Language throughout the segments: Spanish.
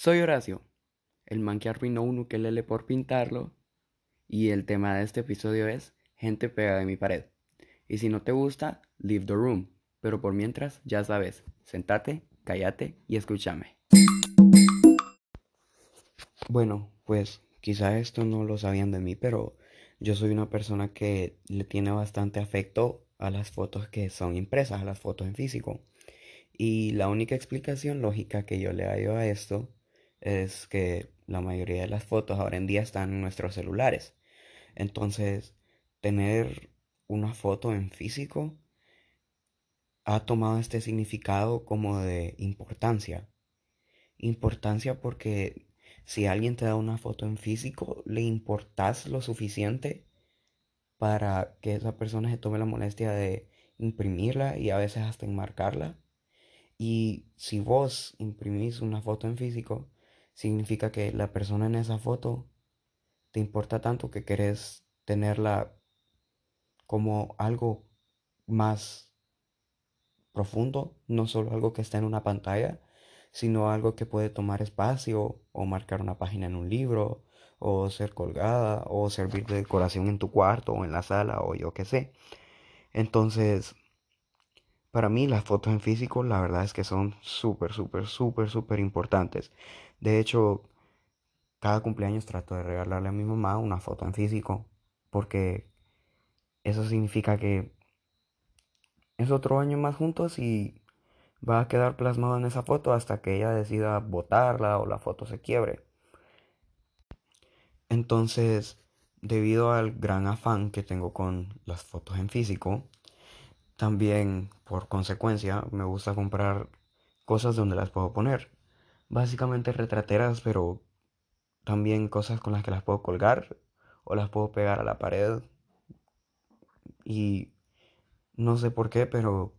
Soy Horacio, el man que arruinó un ukelele por pintarlo, y el tema de este episodio es gente pegada de mi pared. Y si no te gusta, leave the room, pero por mientras, ya sabes, sentate, cállate y escúchame. Bueno, pues quizá esto no lo sabían de mí, pero yo soy una persona que le tiene bastante afecto a las fotos que son impresas, a las fotos en físico. Y la única explicación lógica que yo le hallo a esto es que la mayoría de las fotos ahora en día están en nuestros celulares. Entonces, tener una foto en físico ha tomado este significado como de importancia. Importancia porque si alguien te da una foto en físico, le importas lo suficiente para que esa persona se tome la molestia de imprimirla y a veces hasta enmarcarla. Y si vos imprimís una foto en físico, significa que la persona en esa foto te importa tanto que querés tenerla como algo más profundo, no solo algo que está en una pantalla, sino algo que puede tomar espacio o marcar una página en un libro o ser colgada o servir de decoración en tu cuarto o en la sala o yo qué sé. Entonces, para mí las fotos en físico la verdad es que son súper, súper, súper, súper importantes. De hecho, cada cumpleaños trato de regalarle a mi mamá una foto en físico porque eso significa que es otro año más juntos y va a quedar plasmado en esa foto hasta que ella decida botarla o la foto se quiebre. Entonces, debido al gran afán que tengo con las fotos en físico, también por consecuencia me gusta comprar cosas donde las puedo poner. Básicamente retrateras, pero también cosas con las que las puedo colgar o las puedo pegar a la pared. Y no sé por qué, pero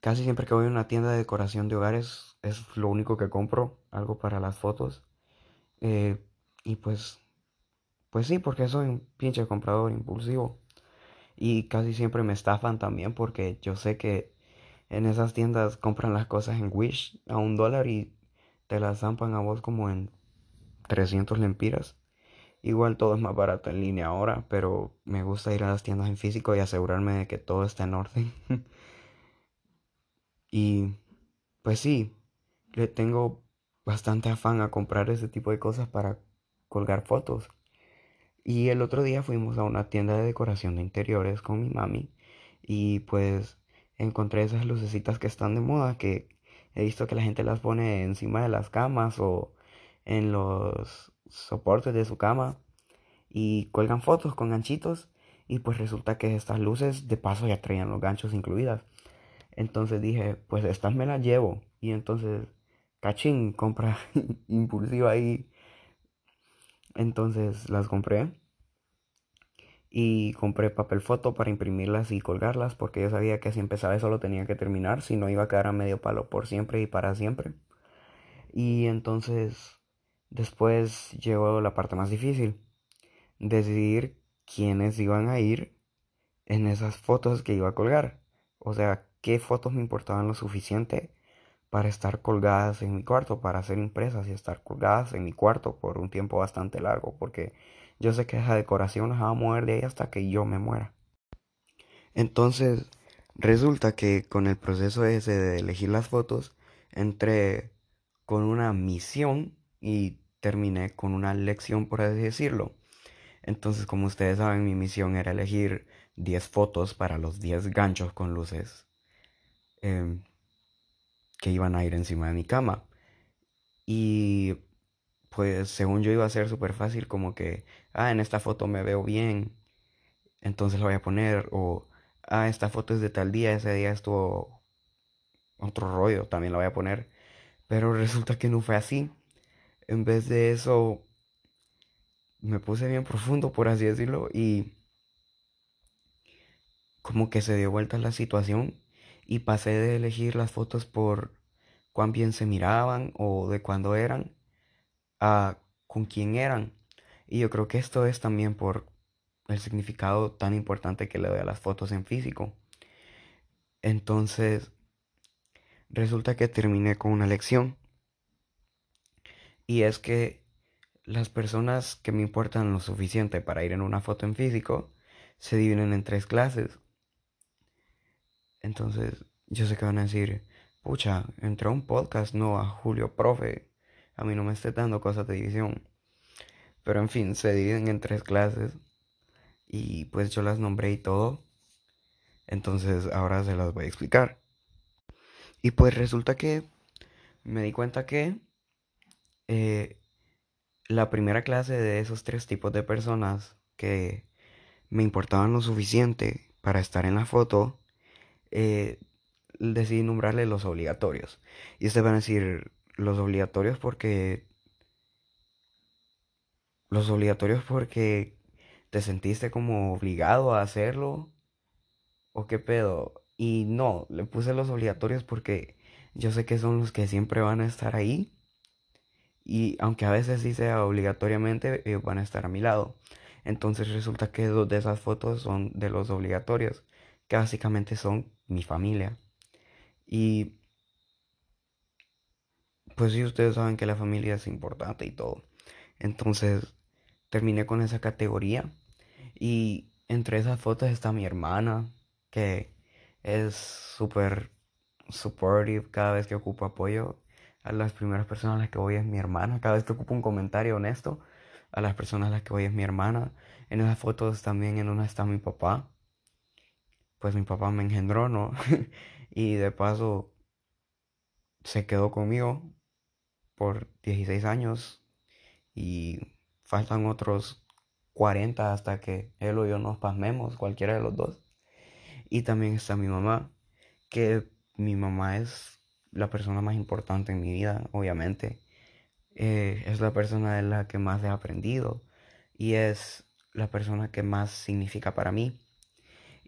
casi siempre que voy a una tienda de decoración de hogares es lo único que compro, algo para las fotos. Eh, y pues, pues sí, porque soy un pinche comprador impulsivo. Y casi siempre me estafan también porque yo sé que en esas tiendas compran las cosas en Wish a un dólar y te las zampan a vos como en 300 lempiras. Igual todo es más barato en línea ahora, pero me gusta ir a las tiendas en físico y asegurarme de que todo está en orden. y pues sí, le tengo bastante afán a comprar ese tipo de cosas para colgar fotos. Y el otro día fuimos a una tienda de decoración de interiores con mi mami y pues encontré esas lucecitas que están de moda que he visto que la gente las pone encima de las camas o en los soportes de su cama y cuelgan fotos con ganchitos y pues resulta que estas luces de paso ya traían los ganchos incluidas. Entonces dije, pues estas me las llevo. Y entonces cachín compra impulsiva ahí. Entonces las compré y compré papel foto para imprimirlas y colgarlas porque yo sabía que si empezaba eso lo tenía que terminar, si no iba a quedar a medio palo por siempre y para siempre. Y entonces después llegó la parte más difícil, decidir quiénes iban a ir en esas fotos que iba a colgar. O sea, qué fotos me importaban lo suficiente para estar colgadas en mi cuarto, para ser impresas y estar colgadas en mi cuarto por un tiempo bastante largo, porque yo sé que esa decoración las va a mover de ahí hasta que yo me muera. Entonces, resulta que con el proceso ese de elegir las fotos, entré con una misión y terminé con una lección, por así decirlo. Entonces, como ustedes saben, mi misión era elegir 10 fotos para los 10 ganchos con luces. Eh, que iban a ir encima de mi cama. Y pues según yo iba a ser súper fácil como que, ah, en esta foto me veo bien, entonces lo voy a poner, o, ah, esta foto es de tal día, ese día estuvo otro rollo, también lo voy a poner. Pero resulta que no fue así. En vez de eso, me puse bien profundo, por así decirlo, y como que se dio vuelta la situación y pasé de elegir las fotos por cuán bien se miraban o de cuándo eran a con quién eran. Y yo creo que esto es también por el significado tan importante que le doy a las fotos en físico. Entonces, resulta que terminé con una lección Y es que las personas que me importan lo suficiente para ir en una foto en físico se dividen en tres clases. Entonces, yo sé que van a decir, pucha, entró un podcast, no a Julio Profe. A mí no me esté dando cosas de división. Pero en fin, se dividen en tres clases. Y pues yo las nombré y todo. Entonces ahora se las voy a explicar. Y pues resulta que me di cuenta que eh, la primera clase de esos tres tipos de personas que me importaban lo suficiente para estar en la foto, eh, decidí nombrarle los obligatorios. Y ustedes van a decir los obligatorios porque... Los obligatorios porque te sentiste como obligado a hacerlo. ¿O qué pedo? Y no, le puse los obligatorios porque yo sé que son los que siempre van a estar ahí. Y aunque a veces sí sea obligatoriamente, ellos van a estar a mi lado. Entonces resulta que dos de esas fotos son de los obligatorios, que básicamente son mi familia. Y pues sí, ustedes saben que la familia es importante y todo. Entonces terminé con esa categoría. Y entre esas fotos está mi hermana, que es súper supportive cada vez que ocupo apoyo. A las primeras personas a las que voy es mi hermana. Cada vez que ocupo un comentario honesto, a las personas a las que voy es mi hermana. En esas fotos también en una está mi papá. Pues mi papá me engendró, ¿no? y de paso se quedó conmigo por 16 años y faltan otros 40 hasta que él o yo nos pasmemos, cualquiera de los dos. Y también está mi mamá, que mi mamá es la persona más importante en mi vida, obviamente. Eh, es la persona de la que más he aprendido y es la persona que más significa para mí.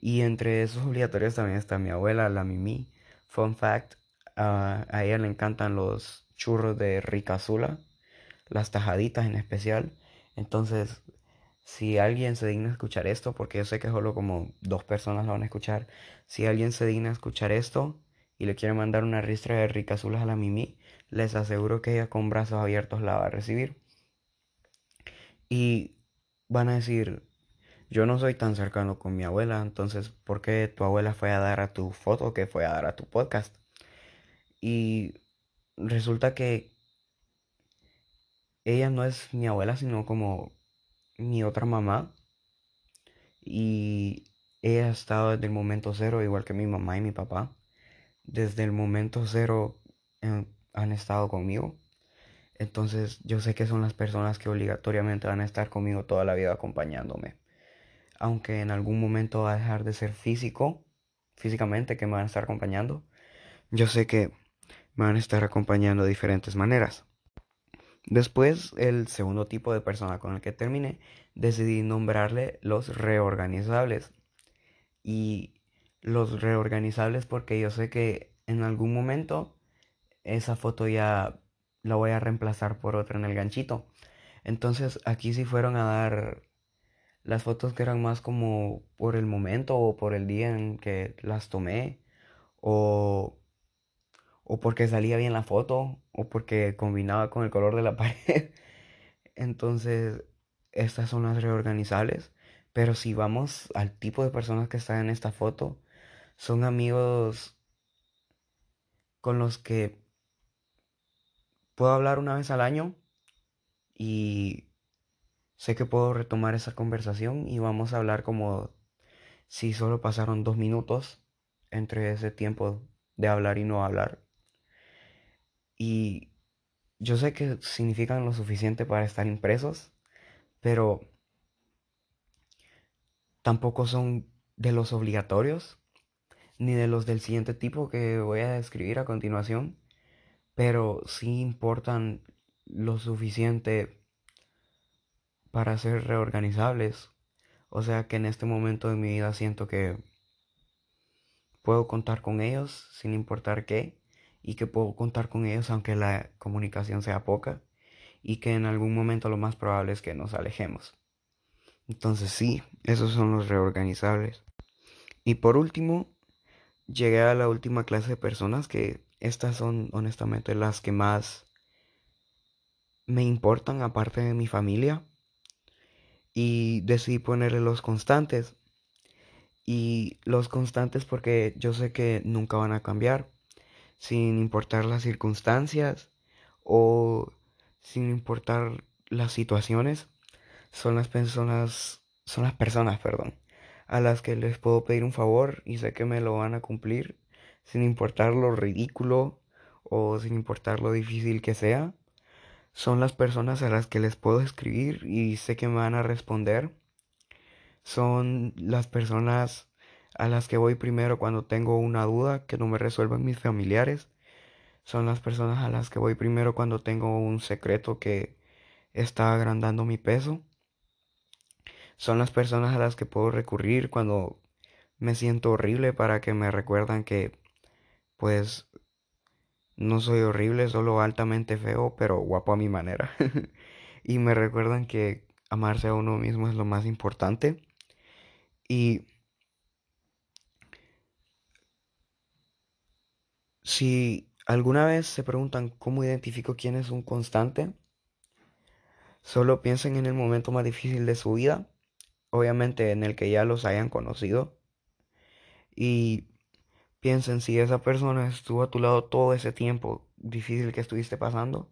Y entre esos obligatorios también está mi abuela, la Mimi. Fun fact, a ella le encantan los churros de ricazula, las tajaditas en especial. Entonces, si alguien se digna escuchar esto, porque yo sé que solo como dos personas lo van a escuchar, si alguien se digna escuchar esto y le quiere mandar una ristra de ricazulas a la Mimi, les aseguro que ella con brazos abiertos la va a recibir. Y van a decir, yo no soy tan cercano con mi abuela, entonces, ¿por qué tu abuela fue a dar a tu foto que fue a dar a tu podcast? Y resulta que ella no es mi abuela, sino como mi otra mamá. Y ella ha estado desde el momento cero, igual que mi mamá y mi papá. Desde el momento cero eh, han estado conmigo. Entonces yo sé que son las personas que obligatoriamente van a estar conmigo toda la vida acompañándome. Aunque en algún momento va a dejar de ser físico, físicamente que me van a estar acompañando. Yo sé que me van a estar acompañando de diferentes maneras. Después, el segundo tipo de persona con el que terminé, decidí nombrarle los reorganizables. Y los reorganizables porque yo sé que en algún momento esa foto ya la voy a reemplazar por otra en el ganchito. Entonces aquí sí fueron a dar las fotos que eran más como por el momento o por el día en que las tomé o o porque salía bien la foto, o porque combinaba con el color de la pared. Entonces, estas son las reorganizables. Pero si vamos al tipo de personas que están en esta foto, son amigos con los que puedo hablar una vez al año y sé que puedo retomar esa conversación y vamos a hablar como si solo pasaron dos minutos entre ese tiempo de hablar y no hablar. Y yo sé que significan lo suficiente para estar impresos, pero tampoco son de los obligatorios, ni de los del siguiente tipo que voy a describir a continuación, pero sí importan lo suficiente para ser reorganizables. O sea que en este momento de mi vida siento que puedo contar con ellos sin importar qué y que puedo contar con ellos aunque la comunicación sea poca y que en algún momento lo más probable es que nos alejemos. Entonces sí, esos son los reorganizables. Y por último, llegué a la última clase de personas que estas son honestamente las que más me importan aparte de mi familia y decidí ponerle los constantes. Y los constantes porque yo sé que nunca van a cambiar, sin importar las circunstancias o sin importar las situaciones. Son las personas, son las personas, perdón, a las que les puedo pedir un favor y sé que me lo van a cumplir, sin importar lo ridículo o sin importar lo difícil que sea son las personas a las que les puedo escribir y sé que me van a responder. Son las personas a las que voy primero cuando tengo una duda que no me resuelvan mis familiares. Son las personas a las que voy primero cuando tengo un secreto que está agrandando mi peso. Son las personas a las que puedo recurrir cuando me siento horrible para que me recuerdan que pues no soy horrible, solo altamente feo, pero guapo a mi manera. y me recuerdan que amarse a uno mismo es lo más importante. Y si alguna vez se preguntan cómo identifico quién es un constante, solo piensen en el momento más difícil de su vida, obviamente en el que ya los hayan conocido. Y Piensen si esa persona estuvo a tu lado todo ese tiempo difícil que estuviste pasando,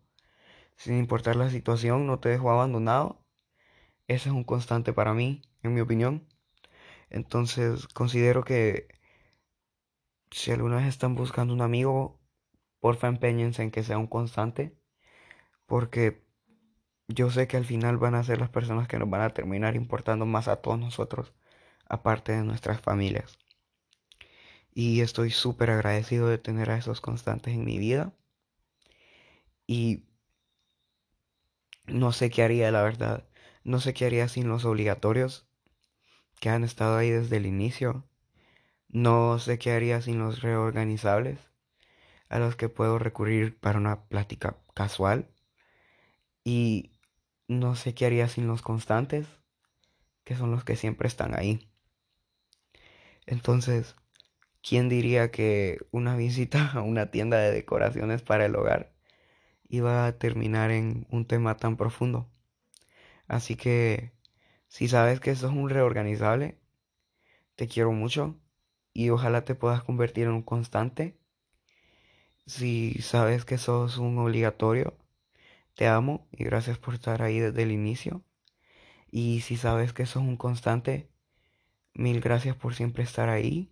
sin importar la situación, no te dejó abandonado. Ese es un constante para mí, en mi opinión. Entonces considero que si alguna vez están buscando un amigo, porfa empeñense en que sea un constante, porque yo sé que al final van a ser las personas que nos van a terminar importando más a todos nosotros, aparte de nuestras familias. Y estoy súper agradecido de tener a esos constantes en mi vida. Y no sé qué haría, la verdad. No sé qué haría sin los obligatorios que han estado ahí desde el inicio. No sé qué haría sin los reorganizables a los que puedo recurrir para una plática casual. Y no sé qué haría sin los constantes, que son los que siempre están ahí. Entonces, ¿Quién diría que una visita a una tienda de decoraciones para el hogar iba a terminar en un tema tan profundo? Así que, si sabes que eso es un reorganizable, te quiero mucho y ojalá te puedas convertir en un constante. Si sabes que sos un obligatorio, te amo y gracias por estar ahí desde el inicio. Y si sabes que sos un constante, mil gracias por siempre estar ahí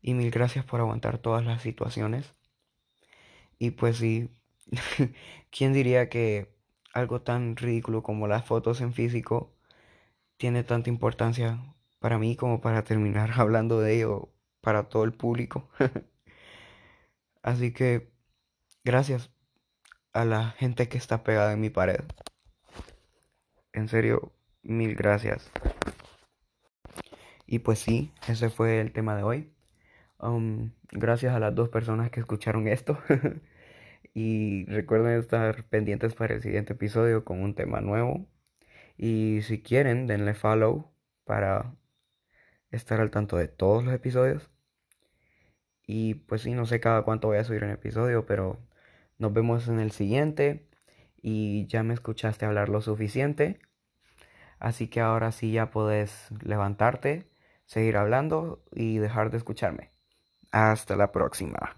y mil gracias por aguantar todas las situaciones. Y pues sí, ¿quién diría que algo tan ridículo como las fotos en físico tiene tanta importancia para mí como para terminar hablando de ello para todo el público? Así que gracias a la gente que está pegada en mi pared. En serio, mil gracias. Y pues sí, ese fue el tema de hoy. Um, gracias a las dos personas que escucharon esto. y recuerden estar pendientes para el siguiente episodio con un tema nuevo. Y si quieren, denle follow para estar al tanto de todos los episodios. Y pues sí, no sé cada cuánto voy a subir un episodio, pero nos vemos en el siguiente. Y ya me escuchaste hablar lo suficiente. Así que ahora sí ya puedes levantarte, seguir hablando y dejar de escucharme. Hasta la próxima.